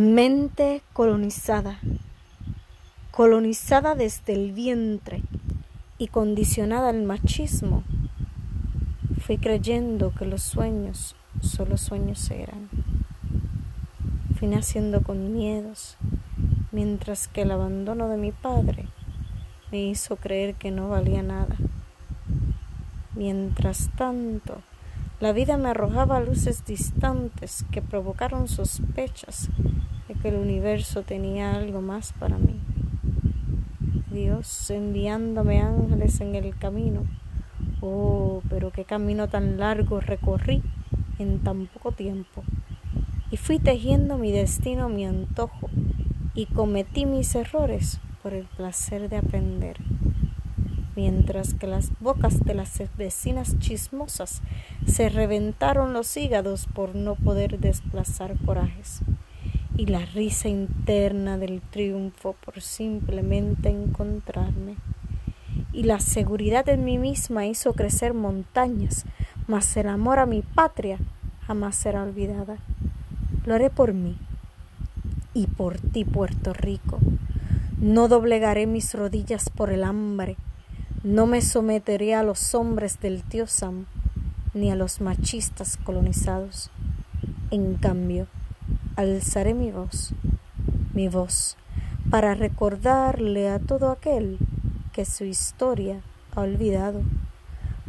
Mente colonizada, colonizada desde el vientre y condicionada al machismo, fui creyendo que los sueños solo sueños eran. Fui naciendo con miedos, mientras que el abandono de mi padre me hizo creer que no valía nada. Mientras tanto, la vida me arrojaba luces distantes que provocaron sospechas que el universo tenía algo más para mí. Dios enviándome ángeles en el camino. Oh, pero qué camino tan largo recorrí en tan poco tiempo. Y fui tejiendo mi destino mi antojo y cometí mis errores por el placer de aprender mientras que las bocas de las vecinas chismosas se reventaron los hígados por no poder desplazar corajes, y la risa interna del triunfo por simplemente encontrarme. Y la seguridad en mí misma hizo crecer montañas, mas el amor a mi patria jamás será olvidada. Lo haré por mí y por ti, Puerto Rico. No doblegaré mis rodillas por el hambre, no me someteré a los hombres del tío Sam ni a los machistas colonizados. En cambio, alzaré mi voz, mi voz, para recordarle a todo aquel que su historia ha olvidado.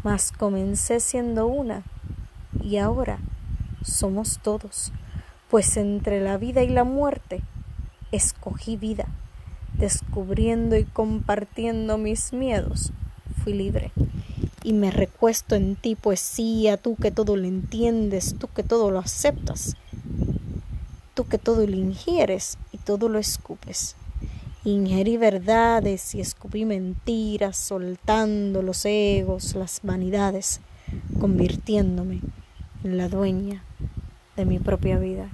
Mas comencé siendo una y ahora somos todos, pues entre la vida y la muerte escogí vida, descubriendo y compartiendo mis miedos fui libre. Y me recuesto en ti, poesía, tú que todo lo entiendes, tú que todo lo aceptas, tú que todo lo ingieres y todo lo escupes. Ingerí verdades y escupí mentiras, soltando los egos, las vanidades, convirtiéndome en la dueña de mi propia vida.